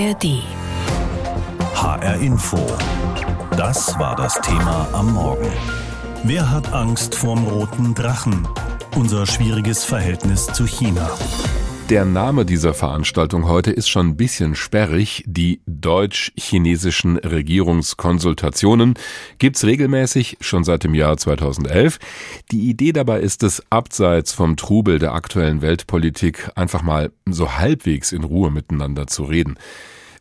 ARD. HR Info. Das war das Thema am Morgen. Wer hat Angst vorm roten Drachen? Unser schwieriges Verhältnis zu China. Der Name dieser Veranstaltung heute ist schon ein bisschen sperrig. Die deutsch-chinesischen Regierungskonsultationen gibt's regelmäßig schon seit dem Jahr 2011. Die Idee dabei ist es, abseits vom Trubel der aktuellen Weltpolitik einfach mal so halbwegs in Ruhe miteinander zu reden.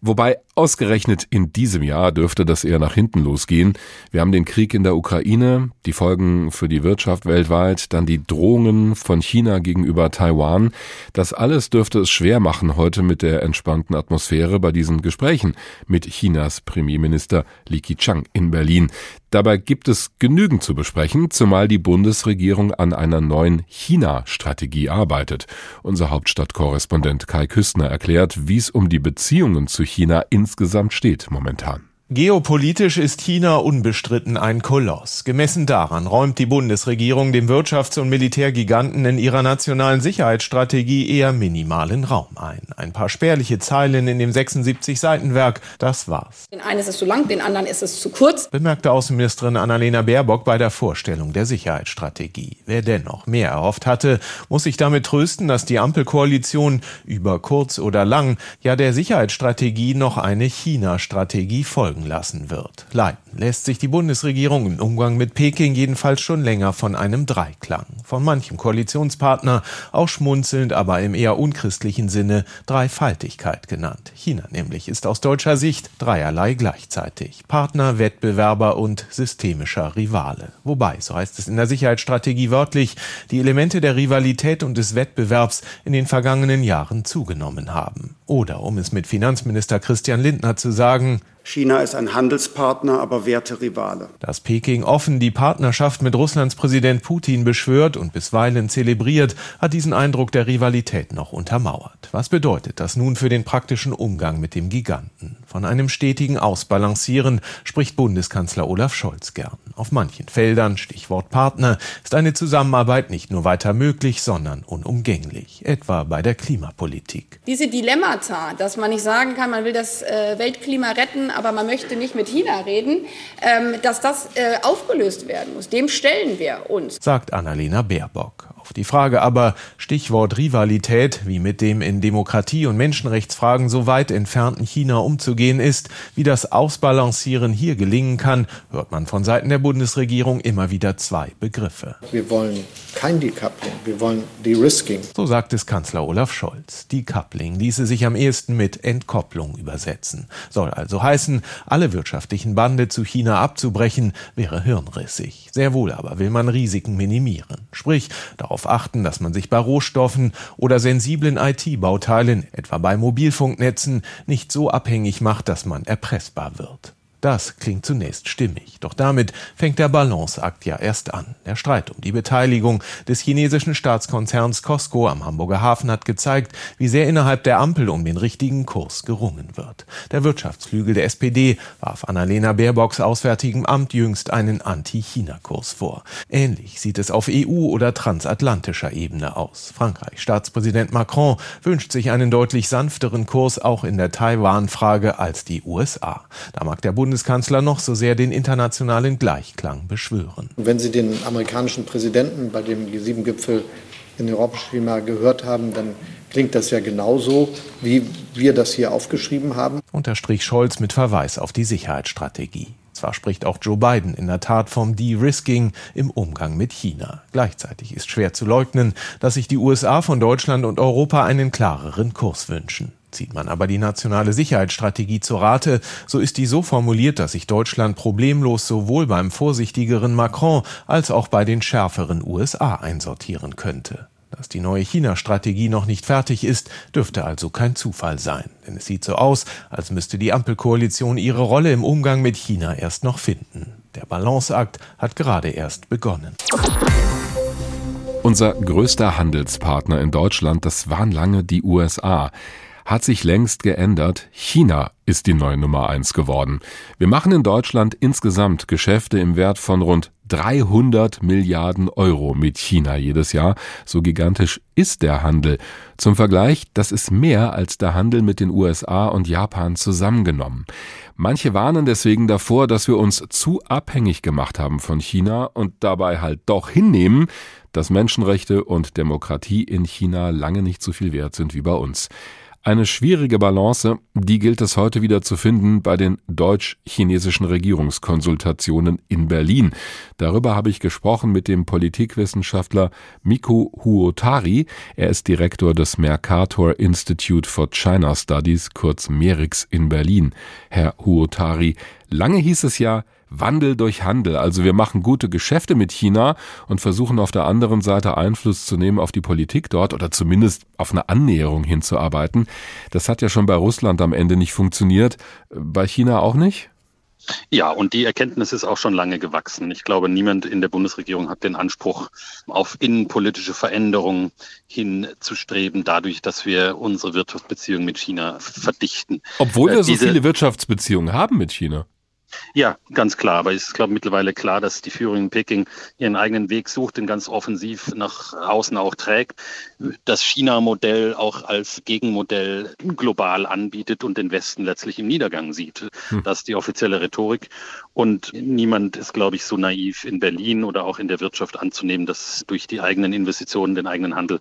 Wobei ausgerechnet in diesem Jahr dürfte das eher nach hinten losgehen. Wir haben den Krieg in der Ukraine, die Folgen für die Wirtschaft weltweit, dann die Drohungen von China gegenüber Taiwan. Das alles dürfte es schwer machen heute mit der entspannten Atmosphäre bei diesen Gesprächen mit Chinas Premierminister Li Keqiang in Berlin. Dabei gibt es genügend zu besprechen, zumal die Bundesregierung an einer neuen China-Strategie arbeitet. Unser Hauptstadtkorrespondent Kai Küstner erklärt, wie es um die Beziehungen zu China insgesamt steht momentan. Geopolitisch ist China unbestritten ein Koloss. Gemessen daran räumt die Bundesregierung dem Wirtschafts- und Militärgiganten in ihrer nationalen Sicherheitsstrategie eher minimalen Raum ein. Ein paar spärliche Zeilen in dem 76-Seitenwerk, das war's. Den einen ist es zu lang, den anderen ist es zu kurz, bemerkte Außenministerin Annalena Baerbock bei der Vorstellung der Sicherheitsstrategie. Wer dennoch mehr erhofft hatte, muss sich damit trösten, dass die Ampelkoalition über kurz oder lang ja der Sicherheitsstrategie noch eine China-Strategie folgen folgen lassen wird. Leiten lässt sich die Bundesregierung im Umgang mit Peking jedenfalls schon länger von einem Dreiklang. Von manchem Koalitionspartner auch schmunzelnd, aber im eher unchristlichen Sinne Dreifaltigkeit genannt. China nämlich ist aus deutscher Sicht dreierlei gleichzeitig. Partner, Wettbewerber und systemischer Rivale. Wobei, so heißt es in der Sicherheitsstrategie wörtlich, die Elemente der Rivalität und des Wettbewerbs in den vergangenen Jahren zugenommen haben. Oder um es mit Finanzminister Christian Lindner zu sagen, China ist ein Handelspartner, aber Werterivale. Dass Peking offen die Partnerschaft mit Russlands Präsident Putin beschwört und bisweilen zelebriert, hat diesen Eindruck der Rivalität noch untermauert. Was bedeutet das nun für den praktischen Umgang mit dem Giganten? Von einem stetigen Ausbalancieren spricht Bundeskanzler Olaf Scholz gern. Auf manchen Feldern, Stichwort Partner, ist eine Zusammenarbeit nicht nur weiter möglich, sondern unumgänglich, etwa bei der Klimapolitik. Diese Dilemmata, dass man nicht sagen kann, man will das äh, Weltklima retten, aber man möchte nicht mit China reden, ähm, dass das äh, aufgelöst werden muss. Dem stellen wir uns, sagt Annalena Baerbock. Auf die Frage aber, Stichwort Rivalität, wie mit dem in Demokratie- und Menschenrechtsfragen so weit entfernten China umzugehen ist, wie das Ausbalancieren hier gelingen kann, hört man von Seiten der Bundesregierung immer wieder zwei Begriffe. Wir wollen kein Decoupling, wir wollen De-Risking. So sagt es Kanzler Olaf Scholz. Decoupling ließe sich am ehesten mit Entkopplung übersetzen. Soll also heißen, alle wirtschaftlichen Bande zu China abzubrechen, wäre hirnrissig. Sehr wohl aber will man Risiken minimieren. Sprich, darauf darauf achten, dass man sich bei Rohstoffen oder sensiblen IT-Bauteilen, etwa bei Mobilfunknetzen, nicht so abhängig macht, dass man erpressbar wird. Das klingt zunächst stimmig, doch damit fängt der Balanceakt ja erst an. Der Streit um die Beteiligung des chinesischen Staatskonzerns Costco am Hamburger Hafen hat gezeigt, wie sehr innerhalb der Ampel um den richtigen Kurs gerungen wird. Der Wirtschaftsflügel der SPD warf Annalena Baerbocks Auswärtigem Amt jüngst einen Anti-China-Kurs vor. Ähnlich sieht es auf EU- oder transatlantischer Ebene aus. Frankreichs Staatspräsident Macron wünscht sich einen deutlich sanfteren Kurs auch in der Taiwan-Frage als die USA. Da mag der Bund Bundeskanzler noch so sehr den internationalen Gleichklang beschwören. Wenn Sie den amerikanischen Präsidenten bei dem G7-Gipfel in Hiroshima gehört haben, dann klingt das ja genauso, wie wir das hier aufgeschrieben haben. Unterstrich Scholz mit Verweis auf die Sicherheitsstrategie. Zwar spricht auch Joe Biden in der Tat vom De-Risking im Umgang mit China. Gleichzeitig ist schwer zu leugnen, dass sich die USA von Deutschland und Europa einen klareren Kurs wünschen. Zieht man aber die nationale Sicherheitsstrategie zu Rate, so ist die so formuliert, dass sich Deutschland problemlos sowohl beim vorsichtigeren Macron als auch bei den schärferen USA einsortieren könnte. Dass die neue China-Strategie noch nicht fertig ist, dürfte also kein Zufall sein. Denn es sieht so aus, als müsste die Ampelkoalition ihre Rolle im Umgang mit China erst noch finden. Der Balanceakt hat gerade erst begonnen. Unser größter Handelspartner in Deutschland, das waren lange die USA. Hat sich längst geändert. China ist die neue Nummer eins geworden. Wir machen in Deutschland insgesamt Geschäfte im Wert von rund 300 Milliarden Euro mit China jedes Jahr. So gigantisch ist der Handel. Zum Vergleich, das ist mehr als der Handel mit den USA und Japan zusammengenommen. Manche warnen deswegen davor, dass wir uns zu abhängig gemacht haben von China und dabei halt doch hinnehmen, dass Menschenrechte und Demokratie in China lange nicht so viel wert sind wie bei uns. Eine schwierige Balance, die gilt es heute wieder zu finden bei den deutsch-chinesischen Regierungskonsultationen in Berlin. Darüber habe ich gesprochen mit dem Politikwissenschaftler Miku Huotari. Er ist Direktor des Mercator Institute for China Studies, kurz MERIX in Berlin. Herr Huotari, lange hieß es ja, Wandel durch Handel. Also wir machen gute Geschäfte mit China und versuchen auf der anderen Seite Einfluss zu nehmen auf die Politik dort oder zumindest auf eine Annäherung hinzuarbeiten. Das hat ja schon bei Russland am Ende nicht funktioniert. Bei China auch nicht? Ja, und die Erkenntnis ist auch schon lange gewachsen. Ich glaube, niemand in der Bundesregierung hat den Anspruch, auf innenpolitische Veränderungen hinzustreben, dadurch, dass wir unsere Wirtschaftsbeziehungen mit China verdichten. Obwohl wir so viele Wirtschaftsbeziehungen haben mit China. Ja, ganz klar. Aber es ist, glaube ich, mittlerweile klar, dass die Führung in Peking ihren eigenen Weg sucht, den ganz offensiv nach außen auch trägt, das China-Modell auch als Gegenmodell global anbietet und den Westen letztlich im Niedergang sieht. Hm. Das ist die offizielle Rhetorik. Und niemand ist, glaube ich, so naiv in Berlin oder auch in der Wirtschaft anzunehmen, dass durch die eigenen Investitionen, den eigenen Handel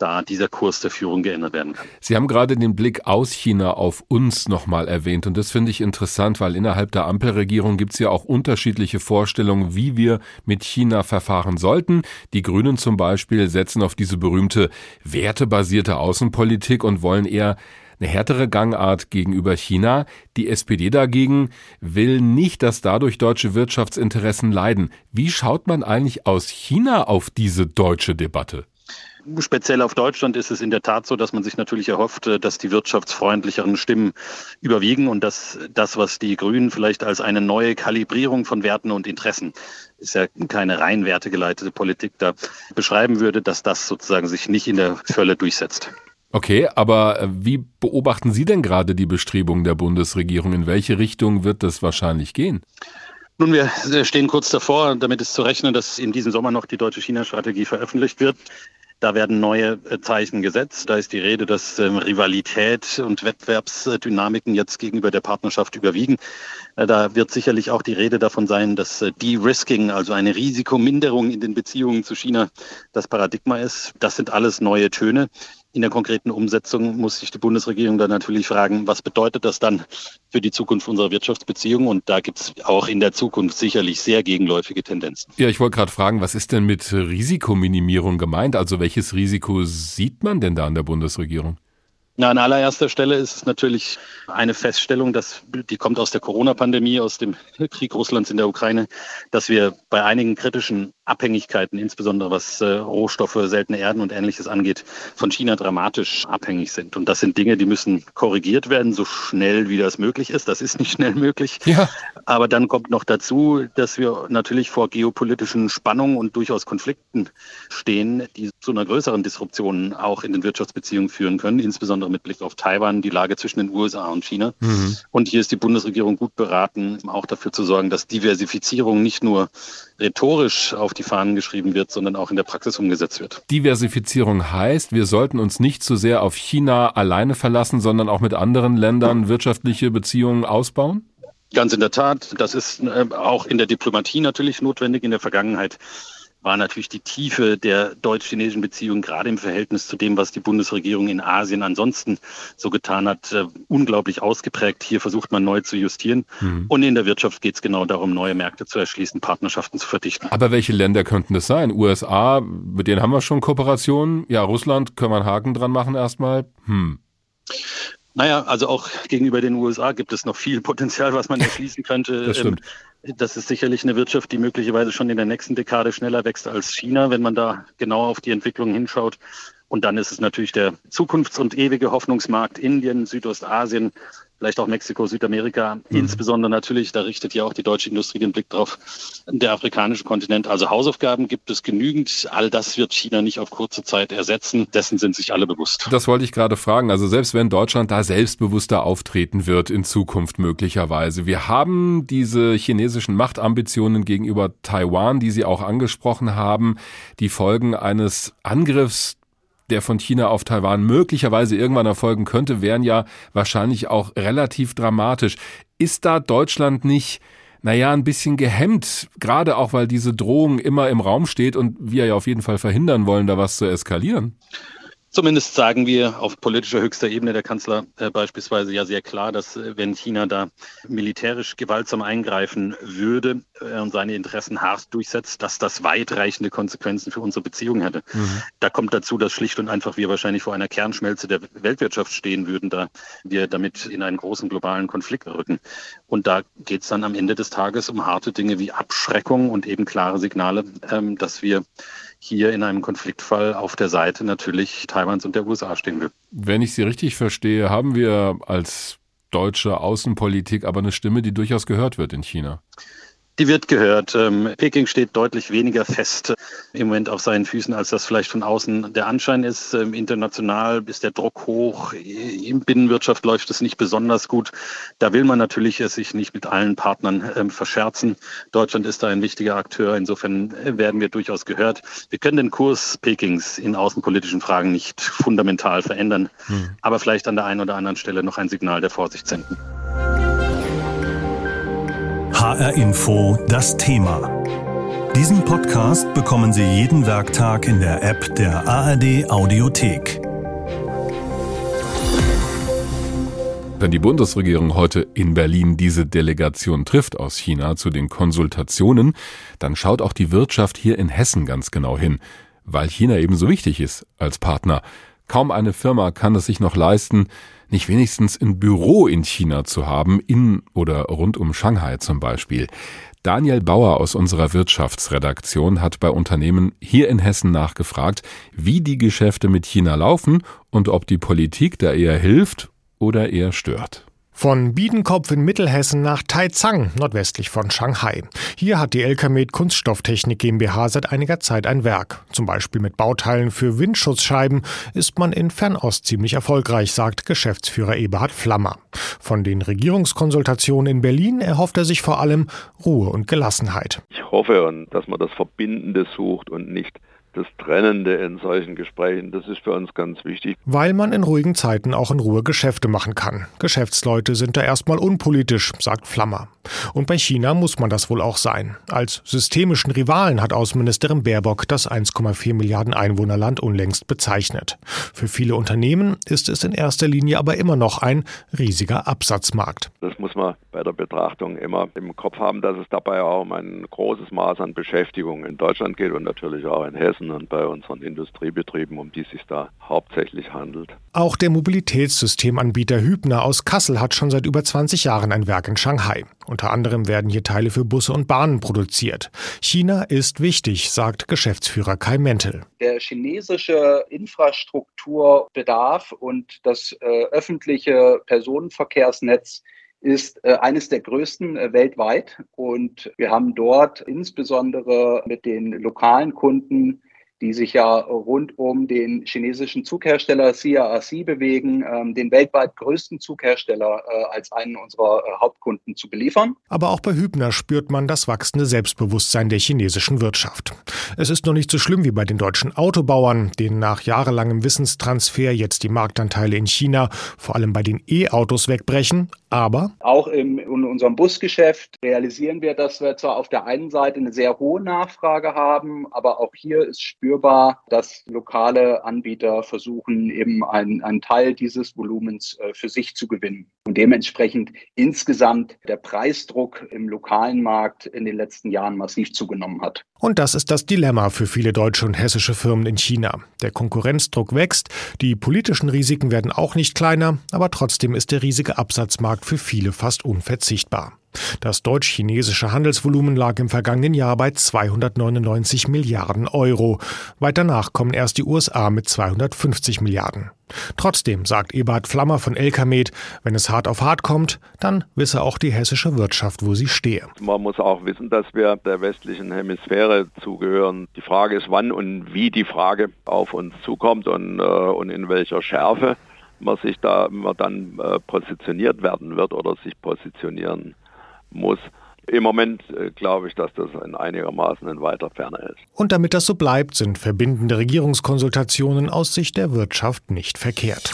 da dieser Kurs der Führung geändert werden kann. Sie haben gerade den Blick aus China auf uns nochmal erwähnt und das finde ich interessant, weil innerhalb der Ampelregierung gibt es ja auch unterschiedliche Vorstellungen, wie wir mit China verfahren sollten. Die Grünen zum Beispiel setzen auf diese berühmte wertebasierte Außenpolitik und wollen eher eine härtere Gangart gegenüber China. Die SPD dagegen will nicht, dass dadurch deutsche Wirtschaftsinteressen leiden. Wie schaut man eigentlich aus China auf diese deutsche Debatte? Speziell auf Deutschland ist es in der Tat so, dass man sich natürlich erhofft, äh, dass die wirtschaftsfreundlicheren Stimmen überwiegen und dass das, was die Grünen vielleicht als eine neue Kalibrierung von Werten und Interessen, ist ja keine rein wertegeleitete Politik, da beschreiben würde, dass das sozusagen sich nicht in der Fülle durchsetzt. Okay, aber äh, wie beobachten Sie denn gerade die Bestrebungen der Bundesregierung? In welche Richtung wird das wahrscheinlich gehen? Nun, wir stehen kurz davor, damit ist zu rechnen, dass in diesem Sommer noch die deutsche China-Strategie veröffentlicht wird. Da werden neue äh, Zeichen gesetzt. Da ist die Rede, dass ähm, Rivalität und Wettbewerbsdynamiken jetzt gegenüber der Partnerschaft überwiegen. Äh, da wird sicherlich auch die Rede davon sein, dass äh, De-Risking, also eine Risikominderung in den Beziehungen zu China, das Paradigma ist. Das sind alles neue Töne. In der konkreten Umsetzung muss sich die Bundesregierung dann natürlich fragen, was bedeutet das dann für die Zukunft unserer Wirtschaftsbeziehungen? Und da gibt es auch in der Zukunft sicherlich sehr gegenläufige Tendenzen. Ja, ich wollte gerade fragen, was ist denn mit Risikominimierung gemeint? Also welches Risiko sieht man denn da an der Bundesregierung? Na, an allererster Stelle ist es natürlich eine Feststellung, dass die kommt aus der Corona-Pandemie, aus dem Krieg Russlands in der Ukraine, dass wir bei einigen kritischen Abhängigkeiten, insbesondere was äh, Rohstoffe, seltene Erden und ähnliches angeht, von China dramatisch abhängig sind. Und das sind Dinge, die müssen korrigiert werden, so schnell wie das möglich ist. Das ist nicht schnell möglich. Ja. Aber dann kommt noch dazu, dass wir natürlich vor geopolitischen Spannungen und durchaus Konflikten stehen, die zu einer größeren Disruption auch in den Wirtschaftsbeziehungen führen können, insbesondere mit Blick auf Taiwan, die Lage zwischen den USA und China. Mhm. Und hier ist die Bundesregierung gut beraten, auch dafür zu sorgen, dass Diversifizierung nicht nur rhetorisch auf die Fahnen geschrieben wird, sondern auch in der Praxis umgesetzt wird. Diversifizierung heißt, wir sollten uns nicht zu sehr auf China alleine verlassen, sondern auch mit anderen Ländern wirtschaftliche Beziehungen ausbauen? Ganz in der Tat. Das ist äh, auch in der Diplomatie natürlich notwendig. In der Vergangenheit war natürlich die Tiefe der deutsch-chinesischen Beziehungen gerade im Verhältnis zu dem, was die Bundesregierung in Asien ansonsten so getan hat, äh, unglaublich ausgeprägt. Hier versucht man neu zu justieren. Mhm. Und in der Wirtschaft geht es genau darum, neue Märkte zu erschließen, Partnerschaften zu verdichten. Aber welche Länder könnten das sein? USA, mit denen haben wir schon Kooperationen. Ja, Russland können wir einen Haken dran machen erstmal. Hm. Naja, also auch gegenüber den USA gibt es noch viel Potenzial, was man erschließen könnte. Das stimmt. Das ist sicherlich eine Wirtschaft, die möglicherweise schon in der nächsten Dekade schneller wächst als China, wenn man da genau auf die Entwicklung hinschaut. Und dann ist es natürlich der Zukunfts- und ewige Hoffnungsmarkt Indien, Südostasien, vielleicht auch Mexiko, Südamerika, mhm. insbesondere natürlich, da richtet ja auch die deutsche Industrie den Blick drauf, der afrikanische Kontinent. Also Hausaufgaben gibt es genügend. All das wird China nicht auf kurze Zeit ersetzen. Dessen sind sich alle bewusst. Das wollte ich gerade fragen. Also selbst wenn Deutschland da selbstbewusster auftreten wird in Zukunft möglicherweise. Wir haben diese chinesischen Machtambitionen gegenüber Taiwan, die Sie auch angesprochen haben, die Folgen eines Angriffs der von China auf Taiwan möglicherweise irgendwann erfolgen könnte, wären ja wahrscheinlich auch relativ dramatisch. Ist da Deutschland nicht naja, ein bisschen gehemmt, gerade auch weil diese Drohung immer im Raum steht und wir ja auf jeden Fall verhindern wollen, da was zu eskalieren. Zumindest sagen wir auf politischer höchster Ebene der Kanzler äh, beispielsweise ja sehr klar, dass äh, wenn China da militärisch gewaltsam eingreifen würde äh, und seine Interessen hart durchsetzt, dass das weitreichende Konsequenzen für unsere Beziehungen hätte. Mhm. Da kommt dazu, dass schlicht und einfach wir wahrscheinlich vor einer Kernschmelze der Weltwirtschaft stehen würden, da wir damit in einen großen globalen Konflikt rücken. Und da geht es dann am Ende des Tages um harte Dinge wie Abschreckung und eben klare Signale, ähm, dass wir hier in einem Konfliktfall auf der Seite natürlich Taiwans und der USA stehen will. Wenn ich Sie richtig verstehe, haben wir als deutsche Außenpolitik aber eine Stimme, die durchaus gehört wird in China. Die wird gehört. Ähm, Peking steht deutlich weniger fest im Moment auf seinen Füßen, als das vielleicht von außen der Anschein ist. Ähm, international ist der Druck hoch. Im Binnenwirtschaft läuft es nicht besonders gut. Da will man natürlich sich nicht mit allen Partnern ähm, verscherzen. Deutschland ist da ein wichtiger Akteur. Insofern äh, werden wir durchaus gehört. Wir können den Kurs Pekings in außenpolitischen Fragen nicht fundamental verändern, hm. aber vielleicht an der einen oder anderen Stelle noch ein Signal der Vorsicht senden. HR Info das Thema. Diesen Podcast bekommen Sie jeden Werktag in der App der ARD Audiothek. Wenn die Bundesregierung heute in Berlin diese Delegation trifft aus China zu den Konsultationen, dann schaut auch die Wirtschaft hier in Hessen ganz genau hin, weil China eben so wichtig ist als Partner. Kaum eine Firma kann es sich noch leisten, nicht wenigstens ein Büro in China zu haben, in oder rund um Shanghai zum Beispiel. Daniel Bauer aus unserer Wirtschaftsredaktion hat bei Unternehmen hier in Hessen nachgefragt, wie die Geschäfte mit China laufen und ob die Politik da eher hilft oder eher stört. Von Biedenkopf in Mittelhessen nach Taizang, nordwestlich von Shanghai. Hier hat die Elkamed Kunststofftechnik GmbH seit einiger Zeit ein Werk. Zum Beispiel mit Bauteilen für Windschutzscheiben ist man in Fernost ziemlich erfolgreich, sagt Geschäftsführer Eberhard Flammer. Von den Regierungskonsultationen in Berlin erhofft er sich vor allem Ruhe und Gelassenheit. Ich hoffe, dass man das Verbindende sucht und nicht das Trennende in solchen Gesprächen, das ist für uns ganz wichtig. Weil man in ruhigen Zeiten auch in Ruhe Geschäfte machen kann. Geschäftsleute sind da erstmal unpolitisch, sagt Flammer. Und bei China muss man das wohl auch sein. Als systemischen Rivalen hat Außenministerin Baerbock das 1,4 Milliarden Einwohnerland unlängst bezeichnet. Für viele Unternehmen ist es in erster Linie aber immer noch ein riesiger Absatzmarkt. Das muss man bei der Betrachtung immer im Kopf haben, dass es dabei auch um ein großes Maß an Beschäftigung in Deutschland geht und natürlich auch in Hessen und bei unseren Industriebetrieben, um die es sich da hauptsächlich handelt. Auch der Mobilitätssystemanbieter Hübner aus Kassel hat schon seit über 20 Jahren ein Werk in Shanghai. Unter anderem werden hier Teile für Busse und Bahnen produziert. China ist wichtig, sagt Geschäftsführer Kai Mentel. Der chinesische Infrastrukturbedarf und das äh, öffentliche Personenverkehrsnetz ist äh, eines der größten äh, weltweit. Und wir haben dort insbesondere mit den lokalen Kunden die sich ja rund um den chinesischen Zughersteller CRRC bewegen, ähm, den weltweit größten Zughersteller äh, als einen unserer äh, Hauptkunden zu beliefern. Aber auch bei Hübner spürt man das wachsende Selbstbewusstsein der chinesischen Wirtschaft. Es ist noch nicht so schlimm wie bei den deutschen Autobauern, denen nach jahrelangem Wissenstransfer jetzt die Marktanteile in China vor allem bei den E-Autos wegbrechen. Aber auch im, in unserem Busgeschäft realisieren wir, dass wir zwar auf der einen Seite eine sehr hohe Nachfrage haben, aber auch hier ist spürbar, dass lokale Anbieter versuchen, eben einen, einen Teil dieses Volumens äh, für sich zu gewinnen. Und dementsprechend insgesamt der Preisdruck im lokalen Markt in den letzten Jahren massiv zugenommen hat. Und das ist das Dilemma für viele deutsche und hessische Firmen in China. Der Konkurrenzdruck wächst, die politischen Risiken werden auch nicht kleiner, aber trotzdem ist der riesige Absatzmarkt für viele fast unverzichtbar. Das deutsch-chinesische Handelsvolumen lag im vergangenen Jahr bei 299 Milliarden Euro. Weiter nach kommen erst die USA mit 250 Milliarden. Trotzdem, sagt Eberhard Flammer von Elkamed, wenn es hart auf hart kommt, dann wisse auch die hessische Wirtschaft, wo sie stehe. Man muss auch wissen, dass wir der westlichen Hemisphäre zugehören. Die Frage ist, wann und wie die Frage auf uns zukommt und, äh, und in welcher Schärfe man sich da man dann äh, positioniert werden wird oder sich positionieren muss. Im Moment äh, glaube ich, dass das in einigermaßen in weiter Ferne ist. Und damit das so bleibt, sind verbindende Regierungskonsultationen aus Sicht der Wirtschaft nicht verkehrt.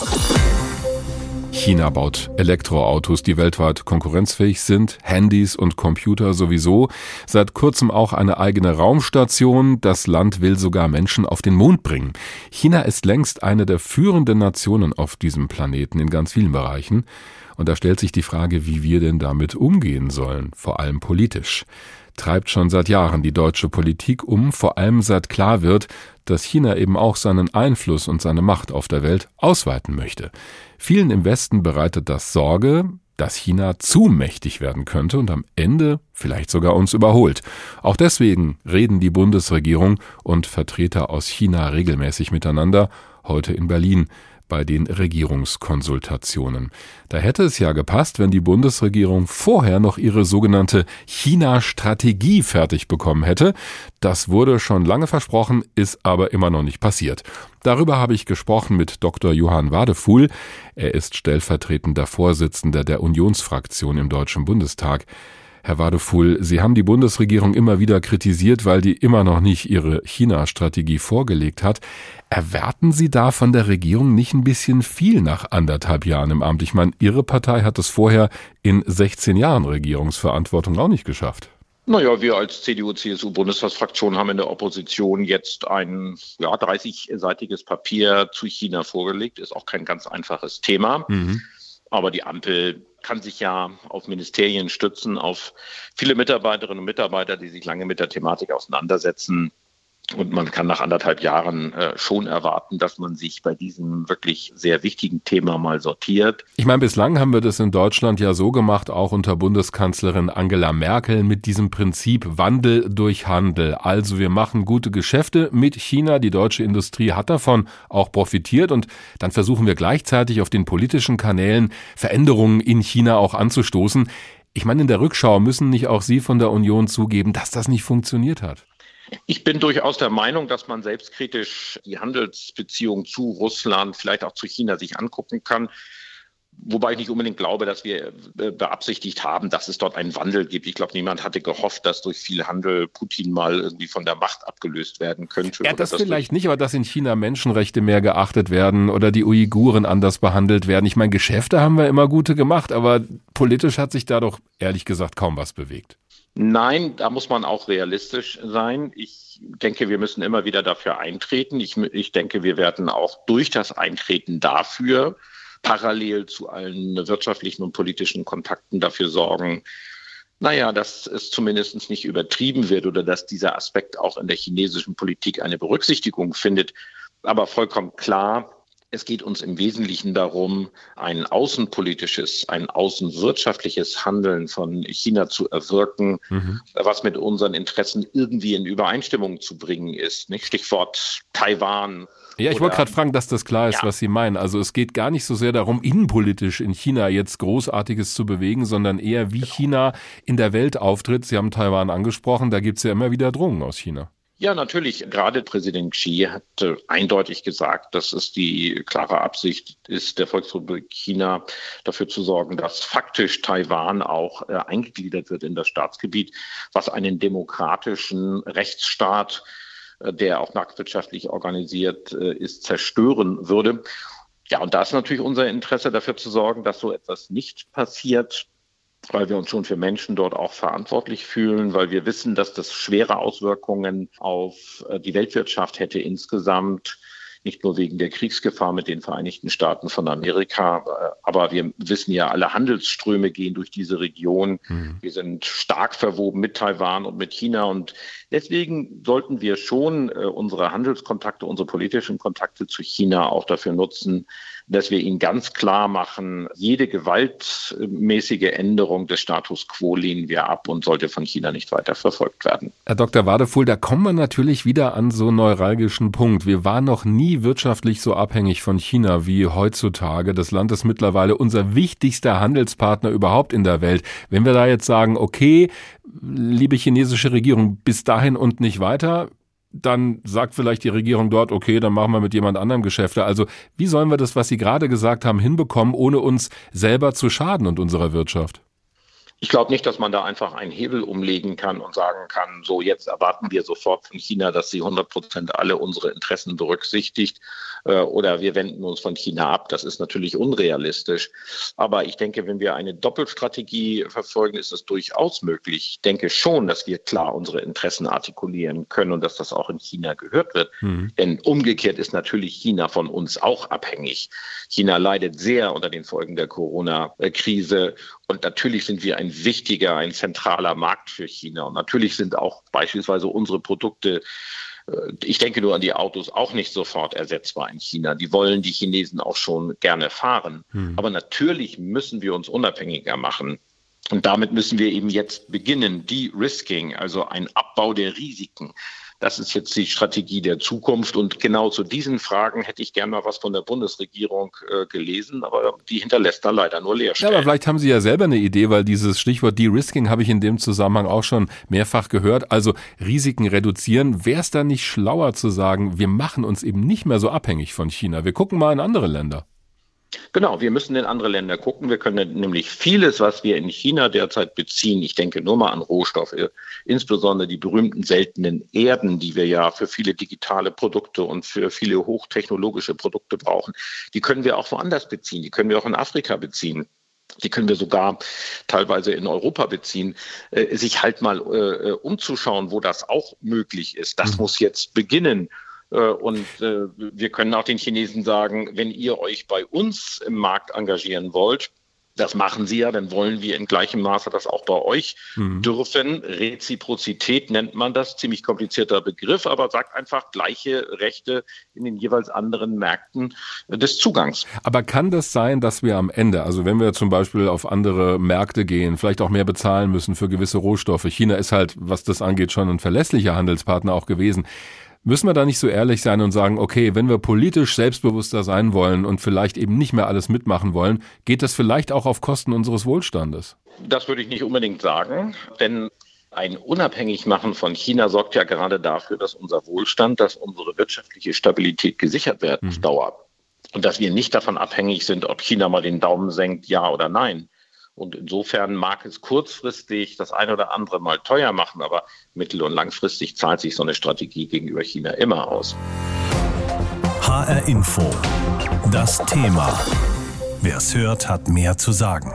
China baut Elektroautos, die weltweit konkurrenzfähig sind, Handys und Computer sowieso, seit kurzem auch eine eigene Raumstation, das Land will sogar Menschen auf den Mond bringen. China ist längst eine der führenden Nationen auf diesem Planeten in ganz vielen Bereichen. Und da stellt sich die Frage, wie wir denn damit umgehen sollen, vor allem politisch. Treibt schon seit Jahren die deutsche Politik um, vor allem seit klar wird, dass China eben auch seinen Einfluss und seine Macht auf der Welt ausweiten möchte. Vielen im Westen bereitet das Sorge, dass China zu mächtig werden könnte und am Ende vielleicht sogar uns überholt. Auch deswegen reden die Bundesregierung und Vertreter aus China regelmäßig miteinander, heute in Berlin bei den Regierungskonsultationen. Da hätte es ja gepasst, wenn die Bundesregierung vorher noch ihre sogenannte China-Strategie fertig bekommen hätte. Das wurde schon lange versprochen, ist aber immer noch nicht passiert. Darüber habe ich gesprochen mit Dr. Johann Wadefuhl. Er ist stellvertretender Vorsitzender der Unionsfraktion im Deutschen Bundestag. Herr Wadefuhl, Sie haben die Bundesregierung immer wieder kritisiert, weil die immer noch nicht ihre China-Strategie vorgelegt hat. Erwarten Sie da von der Regierung nicht ein bisschen viel nach anderthalb Jahren im Amt? Ich meine, Ihre Partei hat es vorher in 16 Jahren Regierungsverantwortung auch nicht geschafft. Naja, wir als CDU-CSU-Bundestagsfraktion haben in der Opposition jetzt ein ja, 30-seitiges Papier zu China vorgelegt. Ist auch kein ganz einfaches Thema. Mhm. Aber die Ampel kann sich ja auf Ministerien stützen, auf viele Mitarbeiterinnen und Mitarbeiter, die sich lange mit der Thematik auseinandersetzen. Und man kann nach anderthalb Jahren äh, schon erwarten, dass man sich bei diesem wirklich sehr wichtigen Thema mal sortiert. Ich meine, bislang haben wir das in Deutschland ja so gemacht, auch unter Bundeskanzlerin Angela Merkel, mit diesem Prinzip Wandel durch Handel. Also wir machen gute Geschäfte mit China. Die deutsche Industrie hat davon auch profitiert. Und dann versuchen wir gleichzeitig auf den politischen Kanälen Veränderungen in China auch anzustoßen. Ich meine, in der Rückschau müssen nicht auch Sie von der Union zugeben, dass das nicht funktioniert hat. Ich bin durchaus der Meinung, dass man selbstkritisch die Handelsbeziehungen zu Russland, vielleicht auch zu China sich angucken kann. Wobei ich nicht unbedingt glaube, dass wir äh, beabsichtigt haben, dass es dort einen Wandel gibt. Ich glaube, niemand hatte gehofft, dass durch viel Handel Putin mal irgendwie von der Macht abgelöst werden könnte. Ja, das, das vielleicht nicht, aber dass in China Menschenrechte mehr geachtet werden oder die Uiguren anders behandelt werden. Ich meine, Geschäfte haben wir immer gute gemacht, aber politisch hat sich da doch ehrlich gesagt kaum was bewegt. Nein, da muss man auch realistisch sein. Ich denke, wir müssen immer wieder dafür eintreten. Ich, ich denke, wir werden auch durch das Eintreten dafür parallel zu allen wirtschaftlichen und politischen Kontakten dafür sorgen, naja, dass es zumindest nicht übertrieben wird oder dass dieser Aspekt auch in der chinesischen Politik eine Berücksichtigung findet. Aber vollkommen klar, es geht uns im Wesentlichen darum, ein außenpolitisches, ein außenwirtschaftliches Handeln von China zu erwirken, mhm. was mit unseren Interessen irgendwie in Übereinstimmung zu bringen ist. Nicht? Stichwort Taiwan. Ja, ich wollte gerade fragen, dass das klar ist, ja. was Sie meinen. Also es geht gar nicht so sehr darum, innenpolitisch in China jetzt Großartiges zu bewegen, sondern eher, wie genau. China in der Welt auftritt. Sie haben Taiwan angesprochen, da gibt es ja immer wieder Drohungen aus China. Ja, natürlich. Gerade Präsident Xi hat äh, eindeutig gesagt, dass es die klare Absicht ist, der Volksrepublik China dafür zu sorgen, dass faktisch Taiwan auch äh, eingegliedert wird in das Staatsgebiet, was einen demokratischen Rechtsstaat, äh, der auch marktwirtschaftlich organisiert ist, zerstören würde. Ja, und da ist natürlich unser Interesse dafür zu sorgen, dass so etwas nicht passiert weil wir uns schon für Menschen dort auch verantwortlich fühlen, weil wir wissen, dass das schwere Auswirkungen auf äh, die Weltwirtschaft hätte insgesamt nicht nur wegen der Kriegsgefahr mit den Vereinigten Staaten von Amerika, äh, aber wir wissen ja, alle Handelsströme gehen durch diese Region. Mhm. Wir sind stark verwoben mit Taiwan und mit China und deswegen sollten wir schon äh, unsere Handelskontakte, unsere politischen Kontakte zu China auch dafür nutzen, dass wir ihnen ganz klar machen, jede gewaltmäßige Änderung des Status quo lehnen wir ab und sollte von China nicht weiter verfolgt werden. Herr Dr. Wadefuhl, da kommen wir natürlich wieder an so einen neuralgischen Punkt. Wir waren noch nie wirtschaftlich so abhängig von China wie heutzutage. Das Land ist mittlerweile unser wichtigster Handelspartner überhaupt in der Welt. Wenn wir da jetzt sagen, okay, liebe chinesische Regierung, bis dahin und nicht weiter, dann sagt vielleicht die Regierung dort, okay, dann machen wir mit jemand anderem Geschäfte. Also wie sollen wir das, was Sie gerade gesagt haben, hinbekommen, ohne uns selber zu schaden und unserer Wirtschaft? Ich glaube nicht, dass man da einfach einen Hebel umlegen kann und sagen kann, so jetzt erwarten wir sofort von China, dass sie 100 Prozent alle unsere Interessen berücksichtigt äh, oder wir wenden uns von China ab. Das ist natürlich unrealistisch. Aber ich denke, wenn wir eine Doppelstrategie verfolgen, ist es durchaus möglich. Ich denke schon, dass wir klar unsere Interessen artikulieren können und dass das auch in China gehört wird. Mhm. Denn umgekehrt ist natürlich China von uns auch abhängig. China leidet sehr unter den Folgen der Corona-Krise und natürlich sind wir ein wichtiger, ein zentraler Markt für China. Und natürlich sind auch beispielsweise unsere Produkte äh, ich denke nur an die Autos, auch nicht sofort ersetzbar in China. Die wollen die Chinesen auch schon gerne fahren. Hm. Aber natürlich müssen wir uns unabhängiger machen. Und damit müssen wir eben jetzt beginnen. De-Risking, also ein Abbau der Risiken. Das ist jetzt die Strategie der Zukunft. Und genau zu diesen Fragen hätte ich gerne mal was von der Bundesregierung äh, gelesen, aber die hinterlässt da leider nur Leerstellen. Ja, aber vielleicht haben Sie ja selber eine Idee, weil dieses Stichwort De-Risking habe ich in dem Zusammenhang auch schon mehrfach gehört. Also Risiken reduzieren. Wäre es da nicht schlauer zu sagen, wir machen uns eben nicht mehr so abhängig von China? Wir gucken mal in andere Länder. Genau, wir müssen in andere Länder gucken. Wir können nämlich vieles, was wir in China derzeit beziehen, ich denke nur mal an Rohstoffe, insbesondere die berühmten seltenen Erden, die wir ja für viele digitale Produkte und für viele hochtechnologische Produkte brauchen, die können wir auch woanders beziehen. Die können wir auch in Afrika beziehen. Die können wir sogar teilweise in Europa beziehen, äh, sich halt mal äh, umzuschauen, wo das auch möglich ist. Das mhm. muss jetzt beginnen. Äh, und äh, wir können auch den Chinesen sagen, wenn ihr euch bei uns im Markt engagieren wollt, das machen sie ja, dann wollen wir in gleichem Maße das auch bei euch mhm. dürfen. Reziprozität nennt man das, ziemlich komplizierter Begriff, aber sagt einfach gleiche Rechte in den jeweils anderen Märkten des Zugangs. Aber kann das sein, dass wir am Ende, also wenn wir zum Beispiel auf andere Märkte gehen, vielleicht auch mehr bezahlen müssen für gewisse Rohstoffe? China ist halt, was das angeht, schon ein verlässlicher Handelspartner auch gewesen. Müssen wir da nicht so ehrlich sein und sagen, okay, wenn wir politisch selbstbewusster sein wollen und vielleicht eben nicht mehr alles mitmachen wollen, geht das vielleicht auch auf Kosten unseres Wohlstandes? Das würde ich nicht unbedingt sagen, denn ein Unabhängigmachen von China sorgt ja gerade dafür, dass unser Wohlstand, dass unsere wirtschaftliche Stabilität gesichert wird auf mhm. Dauer. Und dass wir nicht davon abhängig sind, ob China mal den Daumen senkt, ja oder nein. Und insofern mag es kurzfristig das eine oder andere mal teuer machen, aber mittel- und langfristig zahlt sich so eine Strategie gegenüber China immer aus. HR Info. Das Thema. Wer es hört, hat mehr zu sagen.